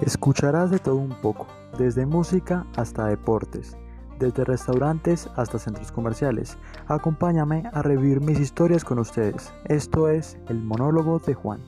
Escucharás de todo un poco, desde música hasta deportes, desde restaurantes hasta centros comerciales. Acompáñame a revivir mis historias con ustedes. Esto es el monólogo de Juan.